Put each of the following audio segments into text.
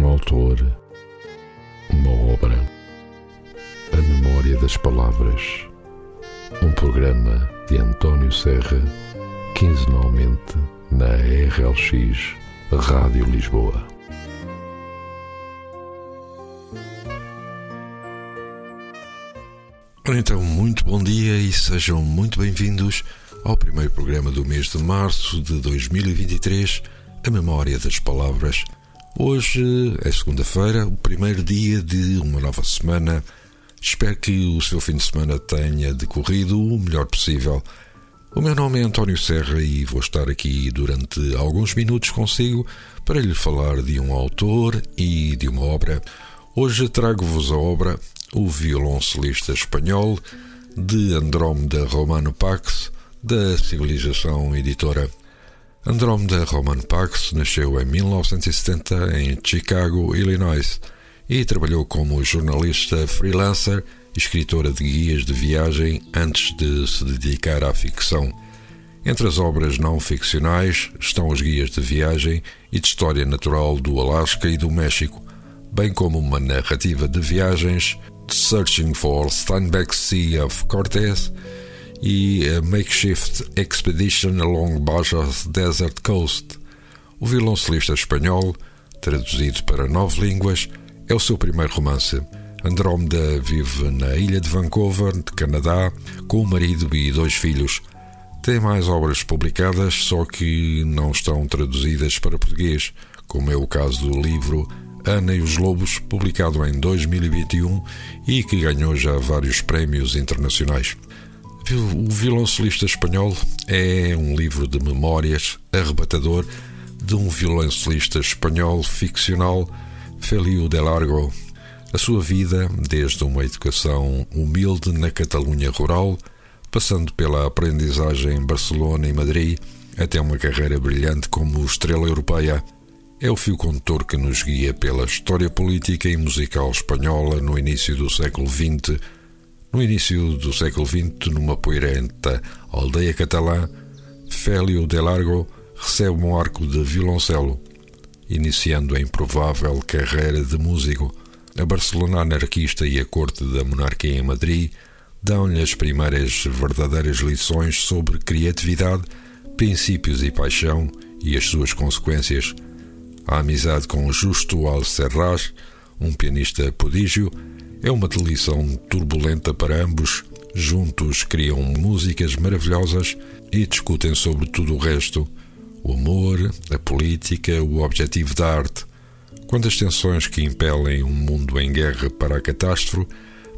um autor, uma obra, a memória das palavras, um programa de António Serra, quinzenalmente na RLX Rádio Lisboa. Então, muito bom dia e sejam muito bem-vindos ao primeiro programa do mês de março de 2023, A Memória das Palavras Hoje é segunda-feira, o primeiro dia de uma nova semana. Espero que o seu fim de semana tenha decorrido o melhor possível. O meu nome é António Serra e vou estar aqui durante alguns minutos consigo para lhe falar de um autor e de uma obra. Hoje trago-vos a obra O Violoncelista Espanhol de Andrómeda Romano Pax, da Civilização Editora. Andromeda Roman Parks nasceu em 1970 em Chicago, Illinois, e trabalhou como jornalista freelancer e escritora de guias de viagem antes de se dedicar à ficção. Entre as obras não ficcionais estão os guias de viagem e de história natural do Alasca e do México, bem como uma narrativa de viagens Searching for Steinbeck's Sea of Cortez e a Makeshift Expedition Along Baja's Desert Coast. O violoncelista espanhol, traduzido para nove línguas, é o seu primeiro romance. Andrómeda vive na ilha de Vancouver, de Canadá, com o marido e dois filhos. Tem mais obras publicadas, só que não estão traduzidas para português, como é o caso do livro Ana e os Lobos, publicado em 2021 e que ganhou já vários prémios internacionais. O Violoncelista Espanhol é um livro de memórias arrebatador de um violoncelista espanhol ficcional, Feliu de Largo. A sua vida, desde uma educação humilde na Catalunha rural, passando pela aprendizagem em Barcelona e Madrid, até uma carreira brilhante como estrela europeia, é o fio condutor que nos guia pela história política e musical espanhola no início do século XX no início do século XX, numa poeirenta aldeia catalã, Félio de Largo recebe um arco de violoncelo, iniciando a improvável carreira de músico. A Barcelona anarquista e a corte da monarquia em Madrid dão-lhe as primeiras verdadeiras lições sobre criatividade, princípios e paixão e as suas consequências. A amizade com Justo Alcerrás, um pianista prodígio, é uma lição turbulenta para ambos. Juntos criam músicas maravilhosas e discutem sobre tudo o resto: o amor, a política, o objetivo da arte. Quando as tensões que impelem um mundo em guerra para a catástrofe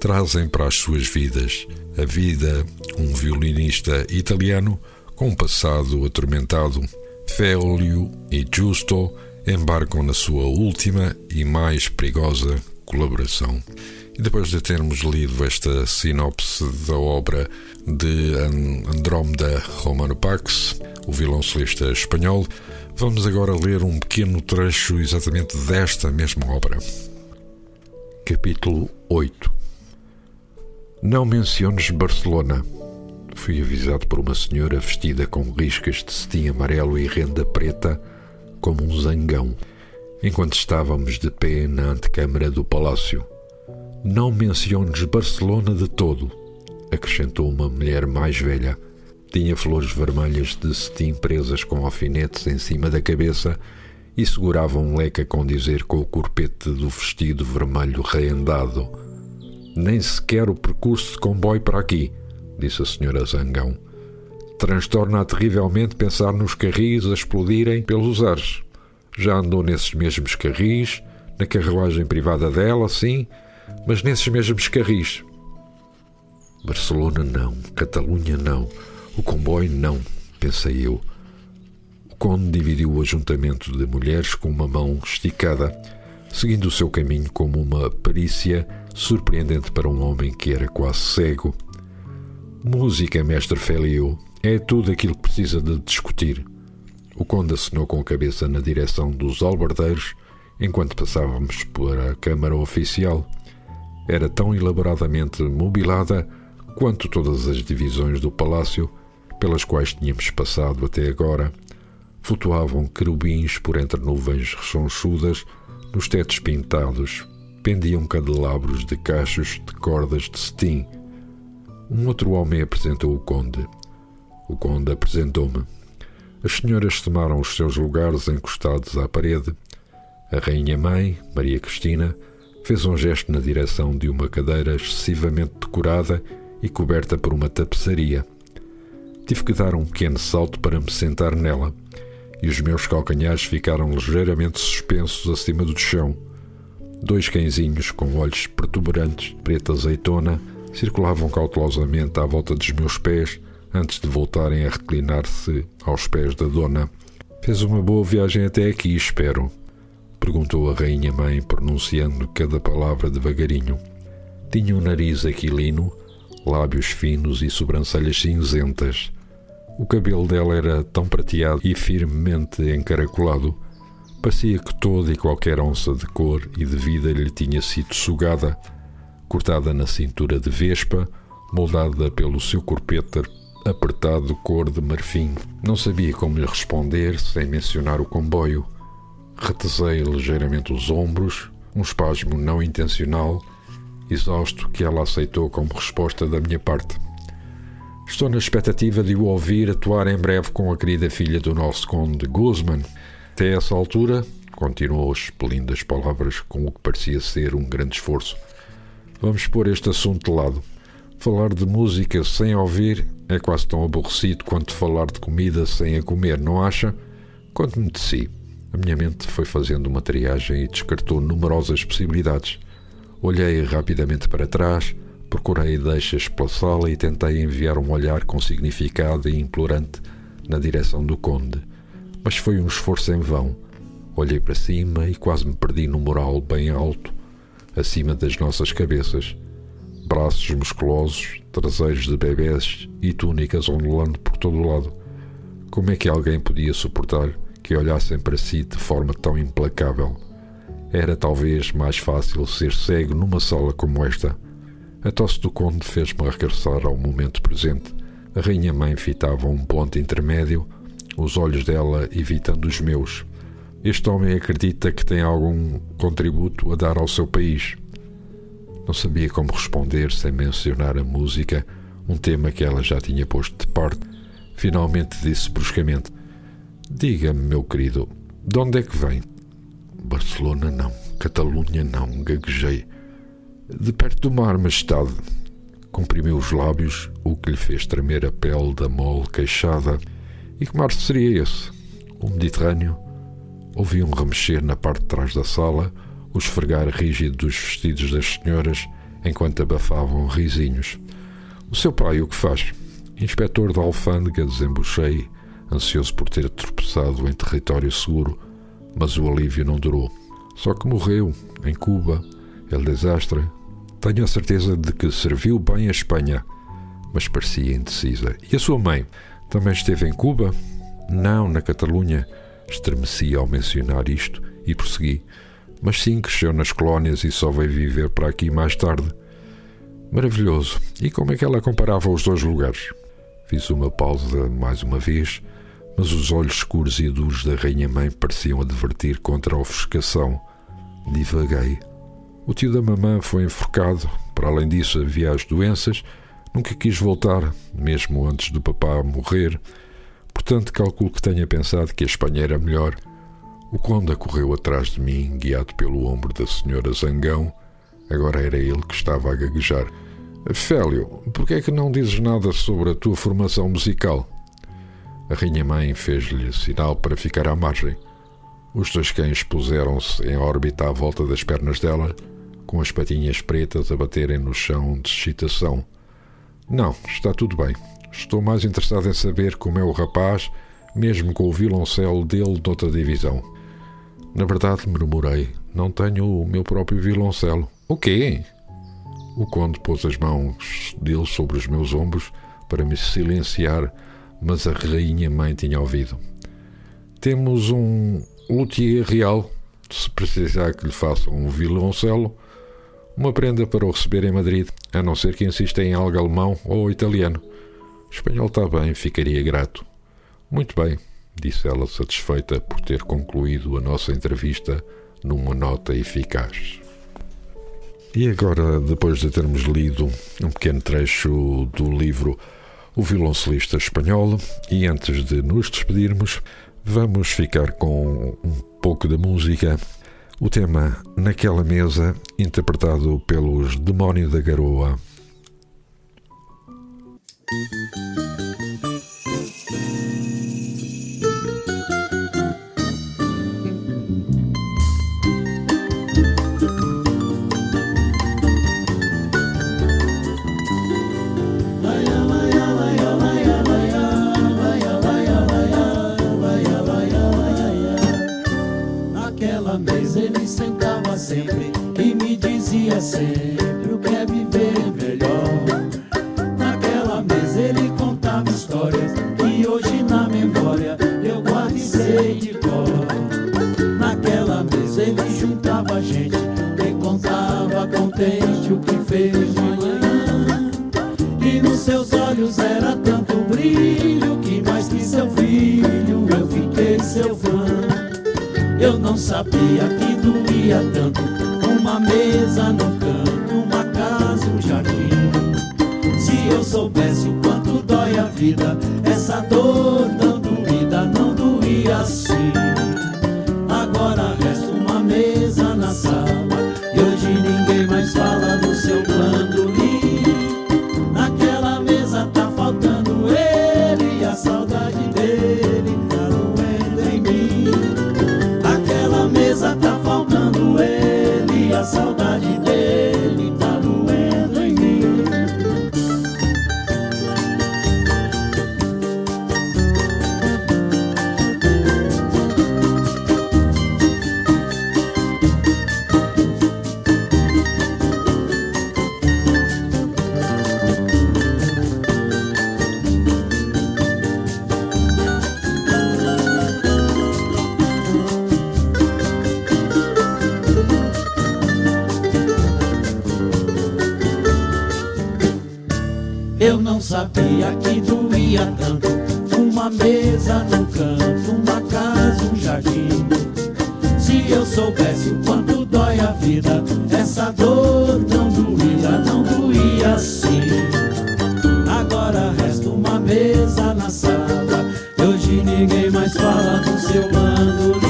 trazem para as suas vidas a vida um violinista italiano com um passado atormentado. Félio e Justo embarcam na sua última e mais perigosa colaboração. E depois de termos lido esta sinopse da obra de Andrómeda Romano Pax, o violoncelista espanhol, vamos agora ler um pequeno trecho exatamente desta mesma obra. Capítulo 8 Não menciones Barcelona. Fui avisado por uma senhora vestida com riscas de cetim amarelo e renda preta, como um zangão, enquanto estávamos de pé na antecâmara do palácio. Não menciones Barcelona de todo, acrescentou uma mulher mais velha. Tinha flores vermelhas de cetim presas com alfinetes em cima da cabeça e segurava um leque a condizer com o corpete do vestido vermelho reendado. Nem sequer o percurso de comboio para aqui, disse a senhora Zangão. Transtorna terrivelmente pensar nos carris a explodirem pelos ares. Já andou nesses mesmos carris, na carruagem privada dela, sim, mas nesses mesmos carris. Barcelona não, Catalunha não, o comboio não, pensei eu. O conde dividiu o ajuntamento de mulheres com uma mão esticada, seguindo o seu caminho como uma perícia surpreendente para um homem que era quase cego. Música, mestre Félio, é tudo aquilo que precisa de discutir. O conde assinou com a cabeça na direção dos albardeiros enquanto passávamos por a câmara oficial era tão elaboradamente mobilada quanto todas as divisões do palácio pelas quais tínhamos passado até agora. Flutuavam querubins por entre nuvens rechonchudas Nos tetos pintados pendiam candelabros de cachos de cordas de cetim. Um outro homem apresentou o conde. O conde apresentou-me. As senhoras tomaram os seus lugares encostados à parede. A rainha-mãe, Maria Cristina, fez um gesto na direção de uma cadeira excessivamente decorada e coberta por uma tapeçaria. Tive que dar um pequeno salto para me sentar nela, e os meus calcanhares ficaram ligeiramente suspensos acima do chão. Dois cãezinhos com olhos protuberantes, preta azeitona, circulavam cautelosamente à volta dos meus pés antes de voltarem a reclinar-se aos pés da dona. Fez uma boa viagem até aqui, espero? Perguntou a rainha-mãe, pronunciando cada palavra devagarinho. Tinha um nariz aquilino, lábios finos e sobrancelhas cinzentas. O cabelo dela era tão prateado e firmemente encaracolado. Parecia que toda e qualquer onça de cor e de vida lhe tinha sido sugada, cortada na cintura de vespa, moldada pelo seu corpete apertado cor de marfim. Não sabia como lhe responder sem mencionar o comboio. Retesei ligeiramente os ombros, um espasmo não intencional, exausto que ela aceitou como resposta da minha parte. Estou na expectativa de o ouvir atuar em breve com a querida filha do nosso conde Guzman. Até essa altura, continuou expelindo as palavras com o que parecia ser um grande esforço. Vamos pôr este assunto de lado. Falar de música sem ouvir é quase tão aborrecido quanto falar de comida sem a comer, não acha? Conte-me de si. A minha mente foi fazendo uma triagem e descartou numerosas possibilidades. Olhei rapidamente para trás Procurei deixas pela sala e tentei enviar um olhar com significado e implorante na direção do conde, mas foi um esforço em vão. Olhei para cima e quase me perdi no mural bem alto, acima das nossas cabeças. Braços musculosos, traseiros de bebés e túnicas ondulando por todo o lado. Como é que alguém podia suportar que olhassem para si de forma tão implacável? Era talvez mais fácil ser cego numa sala como esta a tosse do conde fez-me regressar ao momento presente. A rainha-mãe fitava um ponto intermédio, os olhos dela evitando os meus. Este homem acredita que tem algum contributo a dar ao seu país. Não sabia como responder sem mencionar a música, um tema que ela já tinha posto de parte. Finalmente disse bruscamente: Diga-me, meu querido, de onde é que vem? Barcelona não, Catalunha não, gaguejei. De perto do mar, majestade. Comprimiu os lábios, o que lhe fez tremer a pele da mole queixada. E que mar seria esse? O Mediterrâneo? Ouvi um remexer na parte de trás da sala, o esfregar rígido dos vestidos das senhoras, enquanto abafavam risinhos. O seu pai o que faz? Inspetor da alfândega, desembuchei, ansioso por ter tropeçado em território seguro, mas o alívio não durou. Só que morreu, em Cuba, El Desastre, tenho a certeza de que serviu bem a Espanha, mas parecia indecisa. E a sua mãe? Também esteve em Cuba? Não, na Catalunha. Estremeci ao mencionar isto e prossegui. Mas sim, cresceu nas colónias e só veio viver para aqui mais tarde. Maravilhoso. E como é que ela comparava os dois lugares? Fiz uma pausa mais uma vez, mas os olhos escuros e duros da rainha-mãe pareciam advertir contra a ofuscação. Divaguei. O tio da mamã foi enforcado. Para além disso, havia as doenças. Nunca quis voltar, mesmo antes do papá morrer. Portanto, calculo que tenha pensado que a Espanha era melhor. O conde correu atrás de mim, guiado pelo ombro da senhora Zangão. Agora era ele que estava a gaguejar. Félio, por que é que não dizes nada sobre a tua formação musical? A rainha-mãe fez-lhe sinal para ficar à margem. Os dois cães puseram-se em órbita à volta das pernas dela com as patinhas pretas a baterem no chão de excitação. Não, está tudo bem. Estou mais interessado em saber como é o rapaz, mesmo com o violoncelo dele de outra divisão. Na verdade, murmurei, não tenho o meu próprio violoncelo. O quê? O conde pôs as mãos dele sobre os meus ombros para me silenciar, mas a rainha mãe tinha ouvido. Temos um luthier real. Se precisar que lhe faça um violoncelo, uma prenda para o receber em Madrid, a não ser que insista em algo alemão ou italiano. O espanhol está bem, ficaria grato. Muito bem, disse ela, satisfeita por ter concluído a nossa entrevista numa nota eficaz. E agora, depois de termos lido um pequeno trecho do livro O Violoncelista Espanhol, e antes de nos despedirmos, vamos ficar com um pouco de música. O tema Naquela Mesa, interpretado pelos Demónio da Garoa. Nos seus olhos era tanto brilho que mais que seu filho eu fiquei seu fã. Eu não sabia que doía tanto Uma mesa no canto, uma casa, um jardim Se eu soubesse o quanto dói a vida Essa dor tão doída não doía assim sabia que doía tanto. Uma mesa no canto, uma casa, um jardim. Se eu soubesse o quanto dói a vida Essa dor tão doída não doía assim. Agora resta uma mesa na sala. Hoje ninguém mais fala do seu bandolim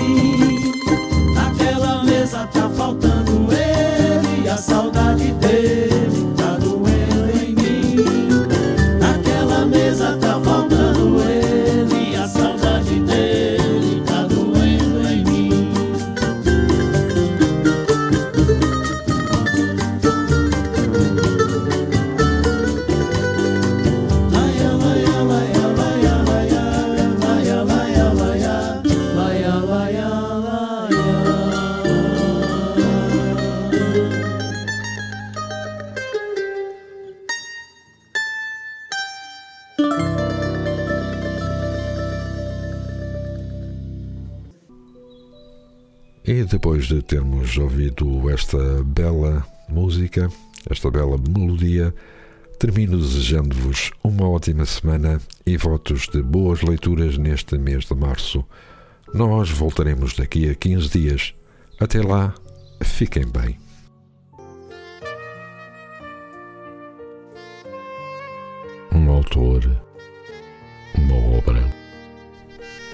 E depois de termos ouvido esta bela música, esta bela melodia, termino desejando-vos uma ótima semana e votos de boas leituras neste mês de março. Nós voltaremos daqui a 15 dias. Até lá, fiquem bem. Um autor, uma obra,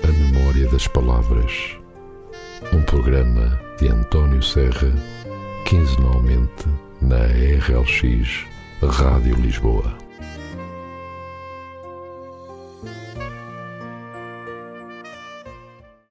a memória das palavras. Um programa de António Serra, quinzenalmente na RLX Rádio Lisboa.